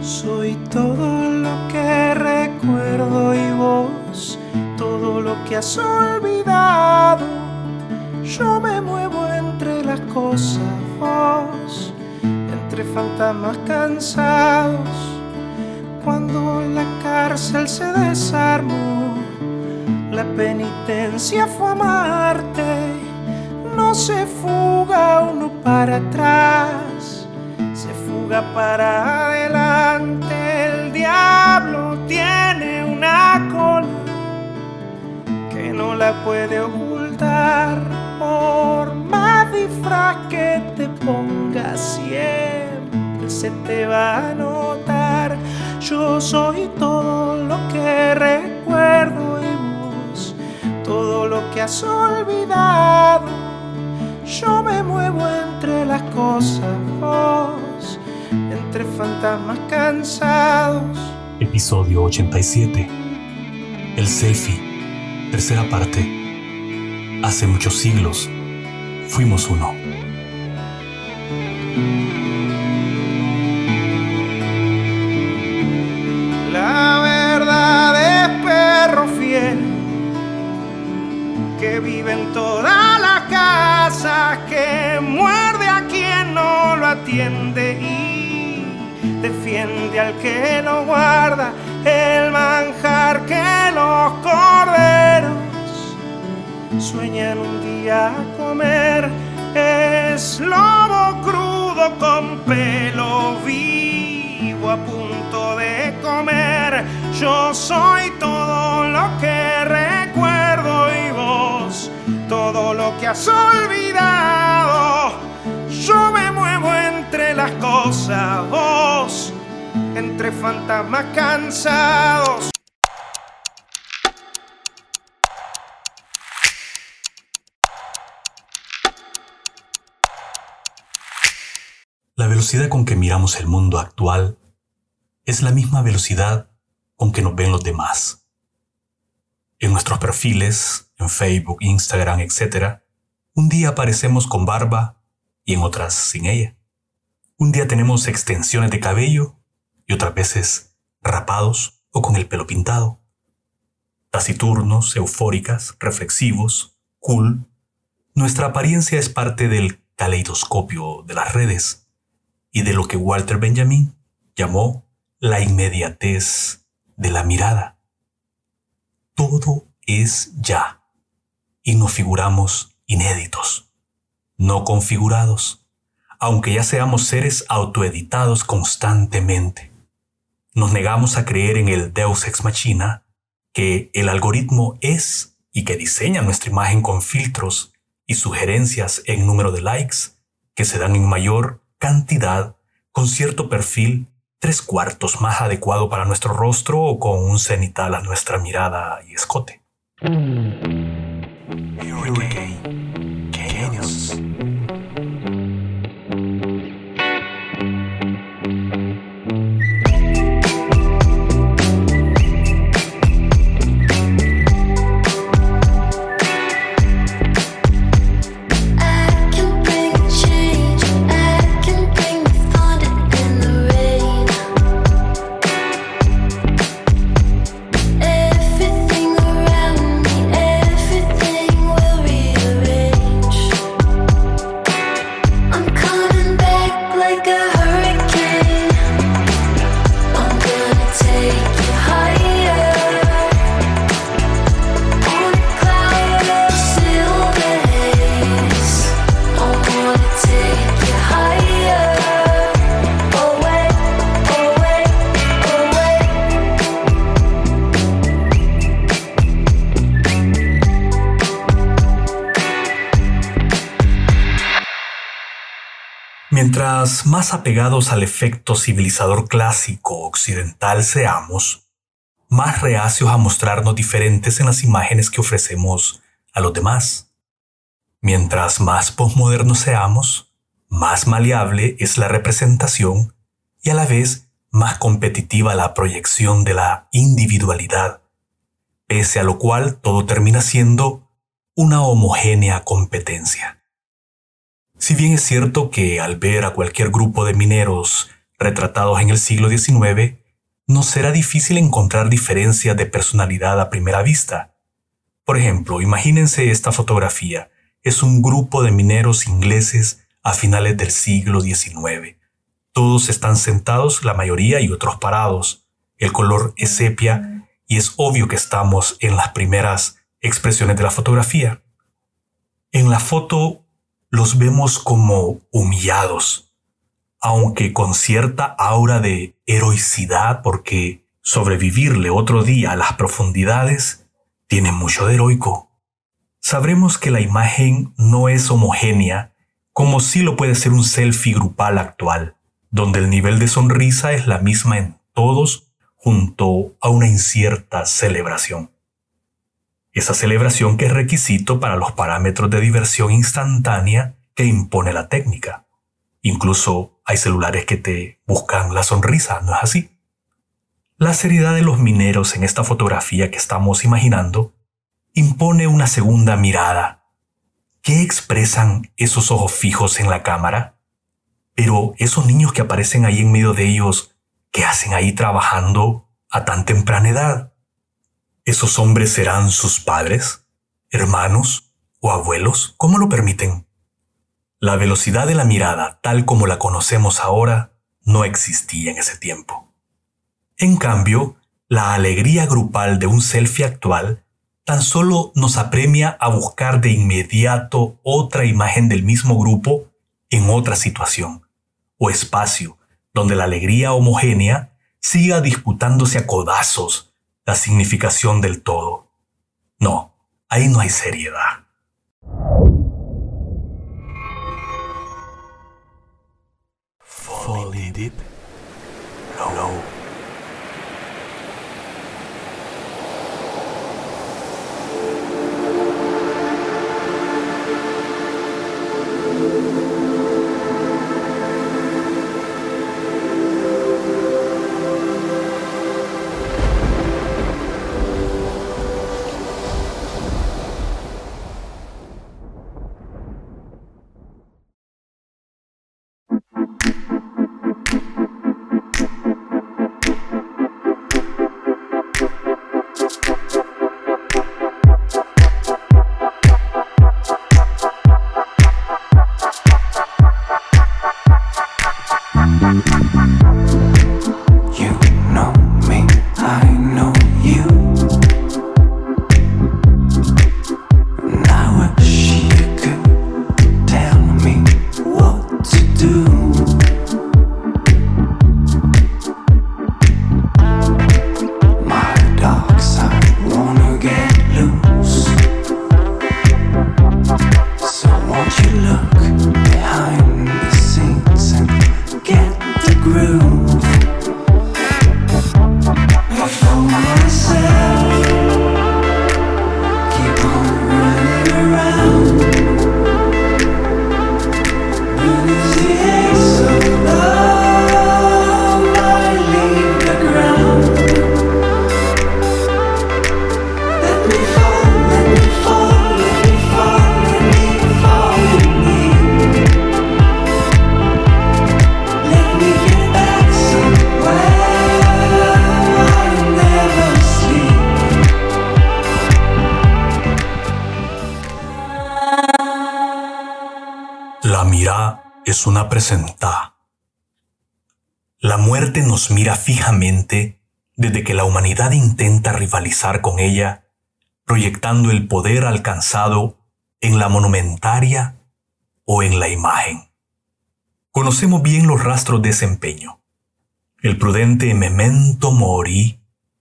Soy todo lo que recuerdo y vos, todo lo que has olvidado. Yo me muevo entre las cosas, vos, entre fantasmas cansados. Cuando la cárcel se desarmó, la penitencia fue amarte. Se fuga uno para atrás se fuga para adelante. El diablo tiene una cola que no la puede ocultar. Por más disfraz que te pongas, siempre se te va a notar. Yo soy todo lo que recuerdo y vos, todo lo que has olvidado. Yo me muevo entre las cosas, vos, entre fantasmas cansados. Episodio 87. El selfie. Tercera parte. Hace muchos siglos fuimos uno. La verdad es perro fiel que vive en todas las casas, que muerde a quien no lo atiende y defiende al que lo guarda, el manjar que los corderos sueñan un día comer. Es lobo crudo con pelo vivo a punto de comer. Yo soy todo lo que todo lo que has olvidado. Yo me muevo entre las cosas, vos entre fantasmas cansados. La velocidad con que miramos el mundo actual es la misma velocidad con que nos ven los demás. En nuestros perfiles, en Facebook, Instagram, etc., un día aparecemos con barba y en otras sin ella. Un día tenemos extensiones de cabello y otras veces rapados o con el pelo pintado. Taciturnos, eufóricas, reflexivos, cool. Nuestra apariencia es parte del caleidoscopio de las redes y de lo que Walter Benjamin llamó la inmediatez de la mirada. Todo es ya y nos figuramos inéditos, no configurados, aunque ya seamos seres autoeditados constantemente. Nos negamos a creer en el Deus ex machina, que el algoritmo es y que diseña nuestra imagen con filtros y sugerencias en número de likes que se dan en mayor cantidad con cierto perfil tres cuartos más adecuado para nuestro rostro o con un cenital a nuestra mirada y escote. Mientras más apegados al efecto civilizador clásico occidental seamos, más reacios a mostrarnos diferentes en las imágenes que ofrecemos a los demás. Mientras más posmodernos seamos, más maleable es la representación y a la vez más competitiva la proyección de la individualidad, pese a lo cual todo termina siendo una homogénea competencia. Si bien es cierto que al ver a cualquier grupo de mineros retratados en el siglo XIX, no será difícil encontrar diferencias de personalidad a primera vista. Por ejemplo, imagínense esta fotografía. Es un grupo de mineros ingleses a finales del siglo XIX. Todos están sentados, la mayoría y otros parados. El color es sepia y es obvio que estamos en las primeras expresiones de la fotografía. En la foto los vemos como humillados, aunque con cierta aura de heroicidad porque sobrevivirle otro día a las profundidades tiene mucho de heroico. Sabremos que la imagen no es homogénea como sí lo puede ser un selfie grupal actual, donde el nivel de sonrisa es la misma en todos junto a una incierta celebración. Esa celebración que es requisito para los parámetros de diversión instantánea que impone la técnica. Incluso hay celulares que te buscan la sonrisa, ¿no es así? La seriedad de los mineros en esta fotografía que estamos imaginando impone una segunda mirada. ¿Qué expresan esos ojos fijos en la cámara? Pero esos niños que aparecen ahí en medio de ellos, ¿qué hacen ahí trabajando a tan temprana edad? ¿Esos hombres serán sus padres, hermanos o abuelos? ¿Cómo lo permiten? La velocidad de la mirada, tal como la conocemos ahora, no existía en ese tiempo. En cambio, la alegría grupal de un selfie actual tan solo nos apremia a buscar de inmediato otra imagen del mismo grupo en otra situación o espacio donde la alegría homogénea siga disputándose a codazos la significación del todo. No, ahí no hay seriedad. Una presenta. La muerte nos mira fijamente desde que la humanidad intenta rivalizar con ella, proyectando el poder alcanzado en la monumentaria o en la imagen. Conocemos bien los rastros de ese empeño. El prudente memento mori,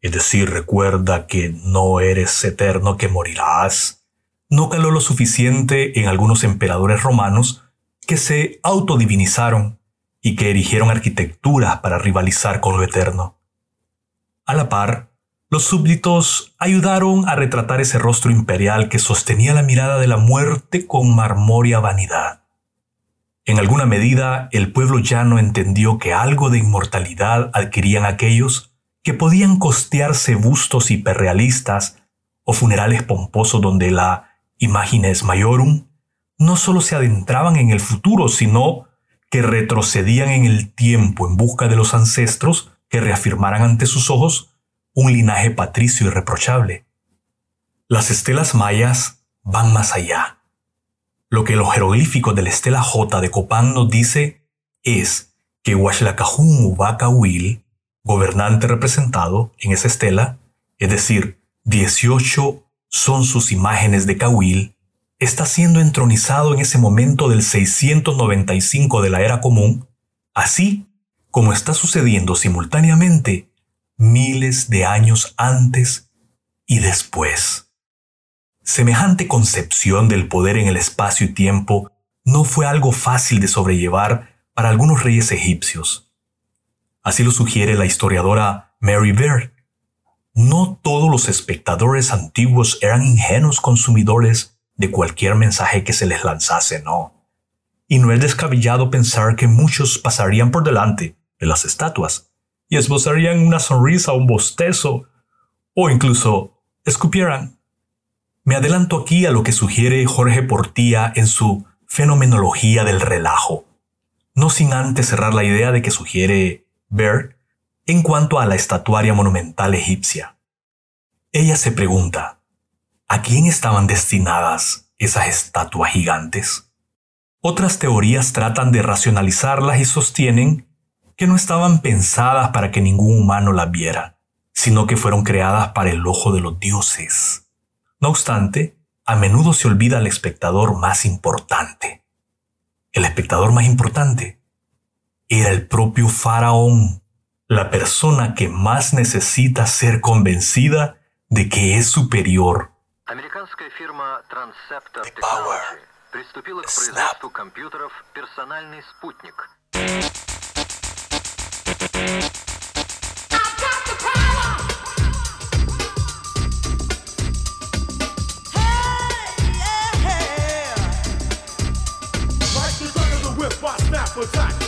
es decir, recuerda que no eres eterno, que morirás, no caló lo suficiente en algunos emperadores romanos que se autodivinizaron y que erigieron arquitecturas para rivalizar con lo eterno. A la par, los súbditos ayudaron a retratar ese rostro imperial que sostenía la mirada de la muerte con marmórea vanidad. En alguna medida, el pueblo llano entendió que algo de inmortalidad adquirían aquellos que podían costearse bustos hiperrealistas o funerales pomposos donde la imagines maiorum no solo se adentraban en el futuro, sino que retrocedían en el tiempo en busca de los ancestros que reafirmaran ante sus ojos un linaje patricio irreprochable. Las estelas mayas van más allá. Lo que los jeroglíficos de la estela J de Copán nos dice es que Huaxlacajún Ubacawil, gobernante representado en esa estela, es decir, 18 son sus imágenes de Cahuil, está siendo entronizado en ese momento del 695 de la era común, así como está sucediendo simultáneamente miles de años antes y después. Semejante concepción del poder en el espacio y tiempo no fue algo fácil de sobrellevar para algunos reyes egipcios. Así lo sugiere la historiadora Mary Beard. No todos los espectadores antiguos eran ingenuos consumidores de cualquier mensaje que se les lanzase, no. Y no es descabellado pensar que muchos pasarían por delante de las estatuas y esbozarían una sonrisa un bostezo, o incluso escupieran. Me adelanto aquí a lo que sugiere Jorge Portía en su Fenomenología del Relajo, no sin antes cerrar la idea de que sugiere Baird en cuanto a la estatuaria monumental egipcia. Ella se pregunta, ¿A quién estaban destinadas esas estatuas gigantes? Otras teorías tratan de racionalizarlas y sostienen que no estaban pensadas para que ningún humano las viera, sino que fueron creadas para el ojo de los dioses. No obstante, a menudo se olvida al espectador más importante. El espectador más importante era el propio faraón, la persona que más necesita ser convencida de que es superior Американская фирма Transceptor Technology приступила к производству компьютеров «Персональный спутник». Hey,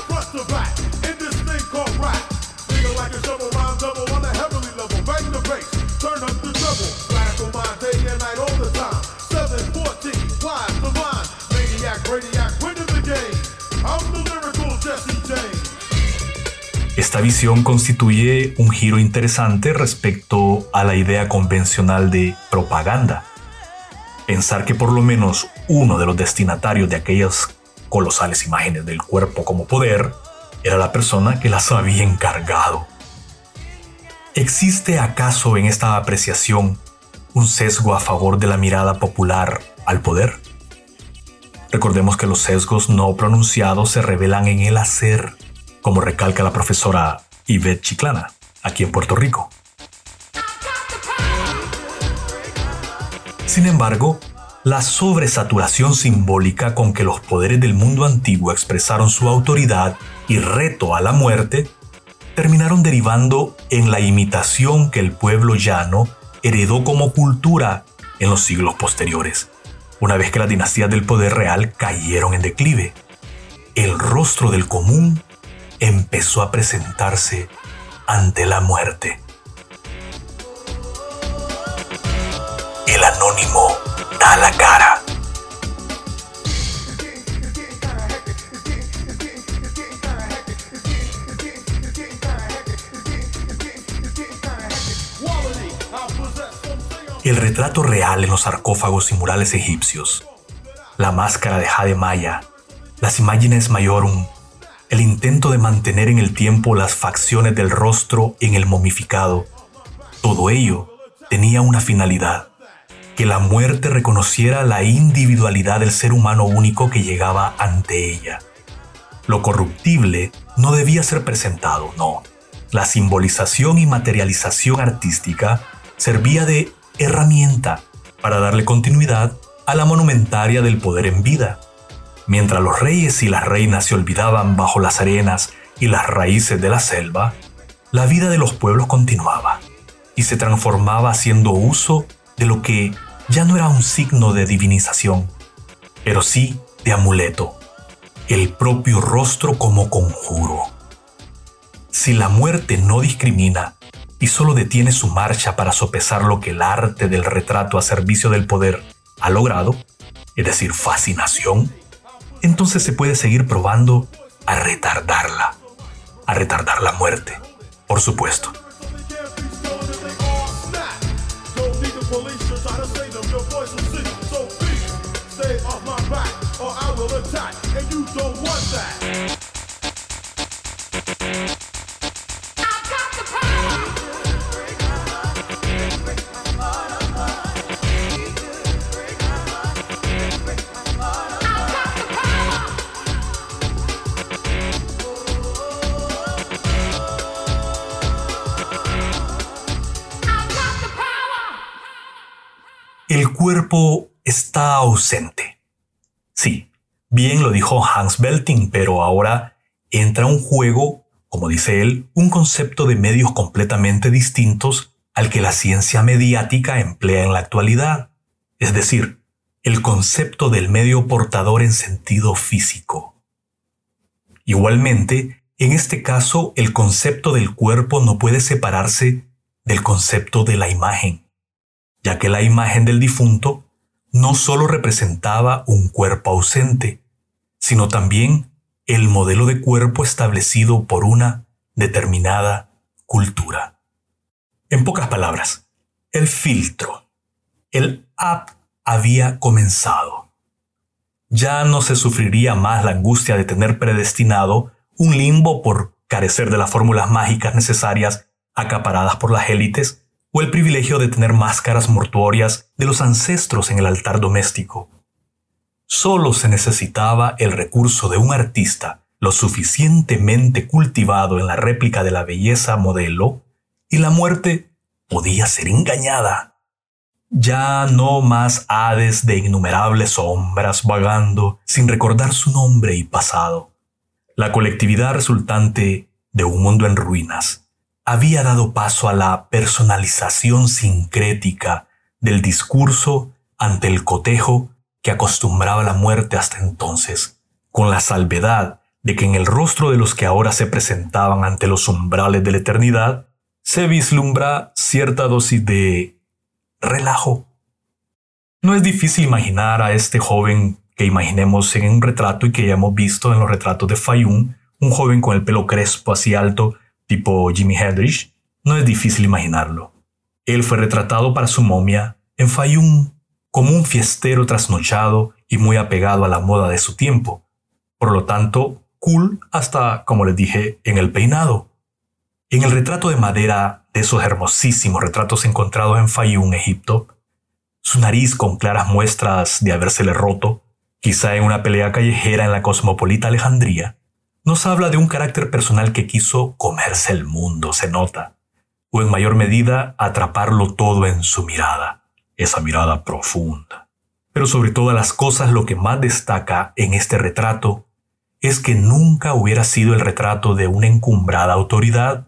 visión constituye un giro interesante respecto a la idea convencional de propaganda. Pensar que por lo menos uno de los destinatarios de aquellas colosales imágenes del cuerpo como poder era la persona que las había encargado. ¿Existe acaso en esta apreciación un sesgo a favor de la mirada popular al poder? Recordemos que los sesgos no pronunciados se revelan en el hacer, como recalca la profesora Yvette Chiclana, aquí en Puerto Rico. Sin embargo, la sobresaturación simbólica con que los poderes del mundo antiguo expresaron su autoridad y reto a la muerte terminaron derivando en la imitación que el pueblo llano heredó como cultura en los siglos posteriores, una vez que las dinastías del poder real cayeron en declive. El rostro del común empezó a presentarse ante la muerte. El anónimo da la cara. El retrato real en los sarcófagos y murales egipcios, la máscara de Jade Maya, las imágenes mayorum, el intento de mantener en el tiempo las facciones del rostro en el momificado, todo ello tenía una finalidad, que la muerte reconociera la individualidad del ser humano único que llegaba ante ella. Lo corruptible no debía ser presentado, no. La simbolización y materialización artística servía de herramienta para darle continuidad a la monumentaria del poder en vida. Mientras los reyes y las reinas se olvidaban bajo las arenas y las raíces de la selva, la vida de los pueblos continuaba y se transformaba haciendo uso de lo que ya no era un signo de divinización, pero sí de amuleto, el propio rostro como conjuro. Si la muerte no discrimina y solo detiene su marcha para sopesar lo que el arte del retrato a servicio del poder ha logrado, es decir, fascinación, entonces se puede seguir probando a retardarla, a retardar la muerte, por supuesto. Don't need the police to bien lo dijo Hans Belting, pero ahora entra un juego, como dice él, un concepto de medios completamente distintos al que la ciencia mediática emplea en la actualidad, es decir, el concepto del medio portador en sentido físico. Igualmente, en este caso, el concepto del cuerpo no puede separarse del concepto de la imagen, ya que la imagen del difunto no solo representaba un cuerpo ausente, sino también el modelo de cuerpo establecido por una determinada cultura. En pocas palabras, el filtro, el app había comenzado. Ya no se sufriría más la angustia de tener predestinado un limbo por carecer de las fórmulas mágicas necesarias acaparadas por las élites o el privilegio de tener máscaras mortuorias de los ancestros en el altar doméstico. Solo se necesitaba el recurso de un artista lo suficientemente cultivado en la réplica de la belleza modelo y la muerte podía ser engañada. Ya no más hades de innumerables sombras vagando sin recordar su nombre y pasado. La colectividad resultante de un mundo en ruinas había dado paso a la personalización sincrética del discurso ante el cotejo que acostumbraba la muerte hasta entonces, con la salvedad de que en el rostro de los que ahora se presentaban ante los umbrales de la eternidad se vislumbra cierta dosis de relajo. No es difícil imaginar a este joven que imaginemos en un retrato y que ya hemos visto en los retratos de Fayún, un joven con el pelo crespo así alto, tipo Jimi Hendrix. No es difícil imaginarlo. Él fue retratado para su momia en Fayún como un fiestero trasnochado y muy apegado a la moda de su tiempo. Por lo tanto, cool hasta, como les dije, en el peinado. En el retrato de madera de esos hermosísimos retratos encontrados en Fayún, Egipto, su nariz con claras muestras de habérsele roto, quizá en una pelea callejera en la cosmopolita Alejandría, nos habla de un carácter personal que quiso comerse el mundo, se nota, o en mayor medida atraparlo todo en su mirada, esa mirada profunda. Pero sobre todas las cosas lo que más destaca en este retrato es que nunca hubiera sido el retrato de una encumbrada autoridad,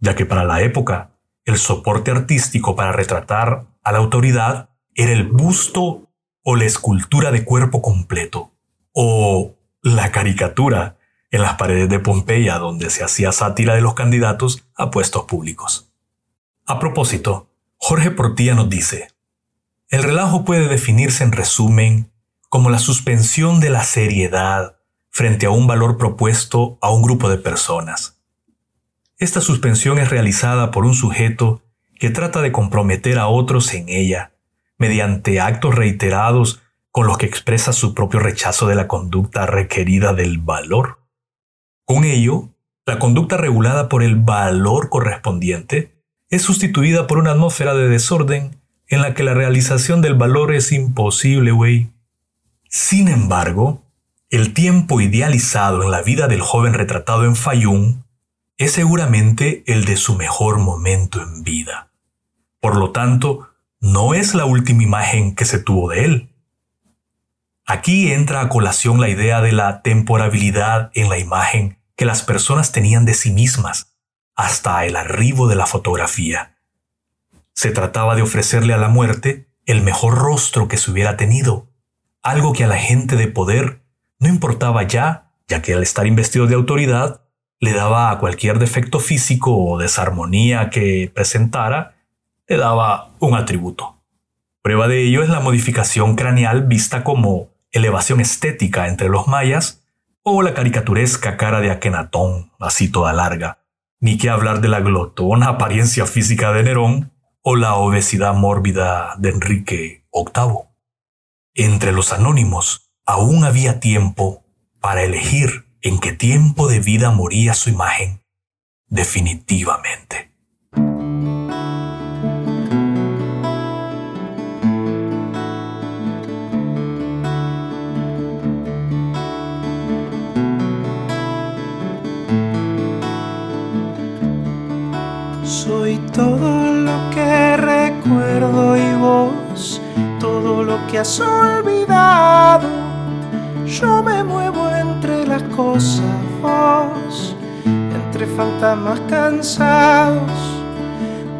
ya que para la época el soporte artístico para retratar a la autoridad era el busto o la escultura de cuerpo completo, o la caricatura en las paredes de Pompeya donde se hacía sátira de los candidatos a puestos públicos. A propósito, Jorge Portilla nos dice, el relajo puede definirse en resumen como la suspensión de la seriedad frente a un valor propuesto a un grupo de personas. Esta suspensión es realizada por un sujeto que trata de comprometer a otros en ella, mediante actos reiterados con los que expresa su propio rechazo de la conducta requerida del valor. Con ello, la conducta regulada por el valor correspondiente es sustituida por una atmósfera de desorden en la que la realización del valor es imposible, güey. Sin embargo, el tiempo idealizado en la vida del joven retratado en Fayún es seguramente el de su mejor momento en vida. Por lo tanto, no es la última imagen que se tuvo de él. Aquí entra a colación la idea de la temporabilidad en la imagen que las personas tenían de sí mismas hasta el arribo de la fotografía. Se trataba de ofrecerle a la muerte el mejor rostro que se hubiera tenido, algo que a la gente de poder no importaba ya, ya que al estar investido de autoridad, le daba a cualquier defecto físico o desarmonía que presentara, le daba un atributo. Prueba de ello es la modificación craneal vista como elevación estética entre los mayas o la caricaturesca cara de Akenatón, así toda larga, ni que hablar de la glotona apariencia física de Nerón o la obesidad mórbida de Enrique VIII. Entre los anónimos aún había tiempo para elegir en qué tiempo de vida moría su imagen definitivamente. Soy todo recuerdo y vos, todo lo que has olvidado. Yo me muevo entre las cosas, vos, entre fantasmas cansados.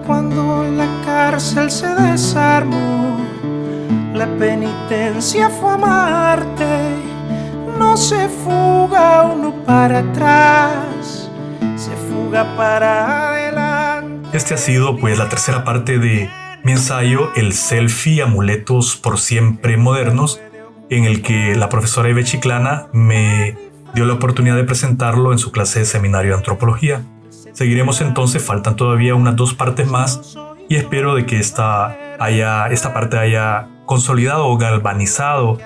Cuando la cárcel se desarmó, la penitencia fue amarte. No se fuga uno para atrás, se fuga para adelante. Este ha sido pues la tercera parte de mi ensayo El selfie amuletos por siempre modernos, en el que la profesora Ibe Chiclana me dio la oportunidad de presentarlo en su clase de seminario de antropología. Seguiremos entonces, faltan todavía unas dos partes más y espero de que esta, haya, esta parte haya consolidado o galvanizado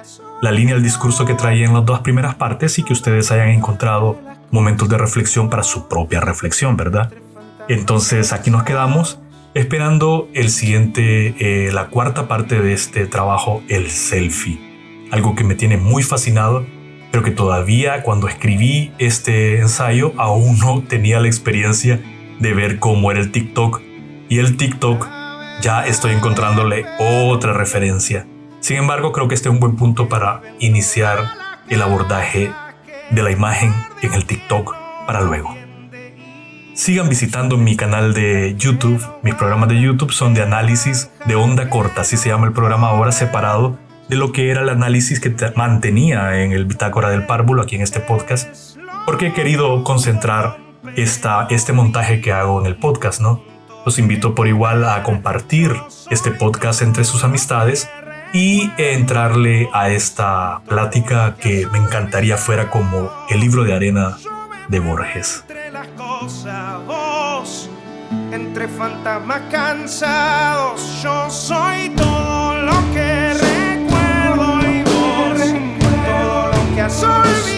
la línea del discurso que traía en las dos primeras partes y que ustedes hayan encontrado momentos de reflexión para su propia reflexión, ¿verdad? Entonces aquí nos quedamos esperando el siguiente, eh, la cuarta parte de este trabajo, el selfie. Algo que me tiene muy fascinado, pero que todavía cuando escribí este ensayo aún no tenía la experiencia de ver cómo era el TikTok. Y el TikTok ya estoy encontrándole otra referencia. Sin embargo, creo que este es un buen punto para iniciar el abordaje de la imagen en el TikTok para luego. Sigan visitando mi canal de YouTube. Mis programas de YouTube son de análisis de onda corta, así se llama el programa ahora, separado de lo que era el análisis que te- mantenía en el Bitácora del Párvulo aquí en este podcast, porque he querido concentrar esta, este montaje que hago en el podcast, ¿no? Los invito por igual a compartir este podcast entre sus amistades y entrarle a esta plática que me encantaría fuera como el libro de arena de Borges. Cosas, vos, entre fantasmas cansados, yo soy todo lo que recuerdo y vos, todo lo que has olvidado.